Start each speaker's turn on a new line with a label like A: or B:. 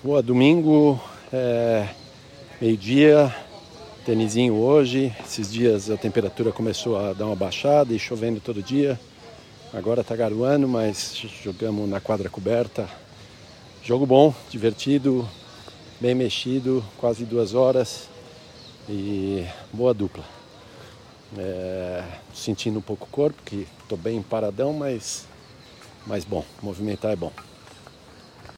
A: Boa, domingo, é, meio-dia, tênisinho hoje. Esses dias a temperatura começou a dar uma baixada e chovendo todo dia. Agora tá garoando, mas jogamos na quadra coberta. Jogo bom, divertido, bem mexido, quase duas horas e boa dupla. É, sentindo um pouco o corpo, que estou bem paradão, mas, mas bom, movimentar é bom.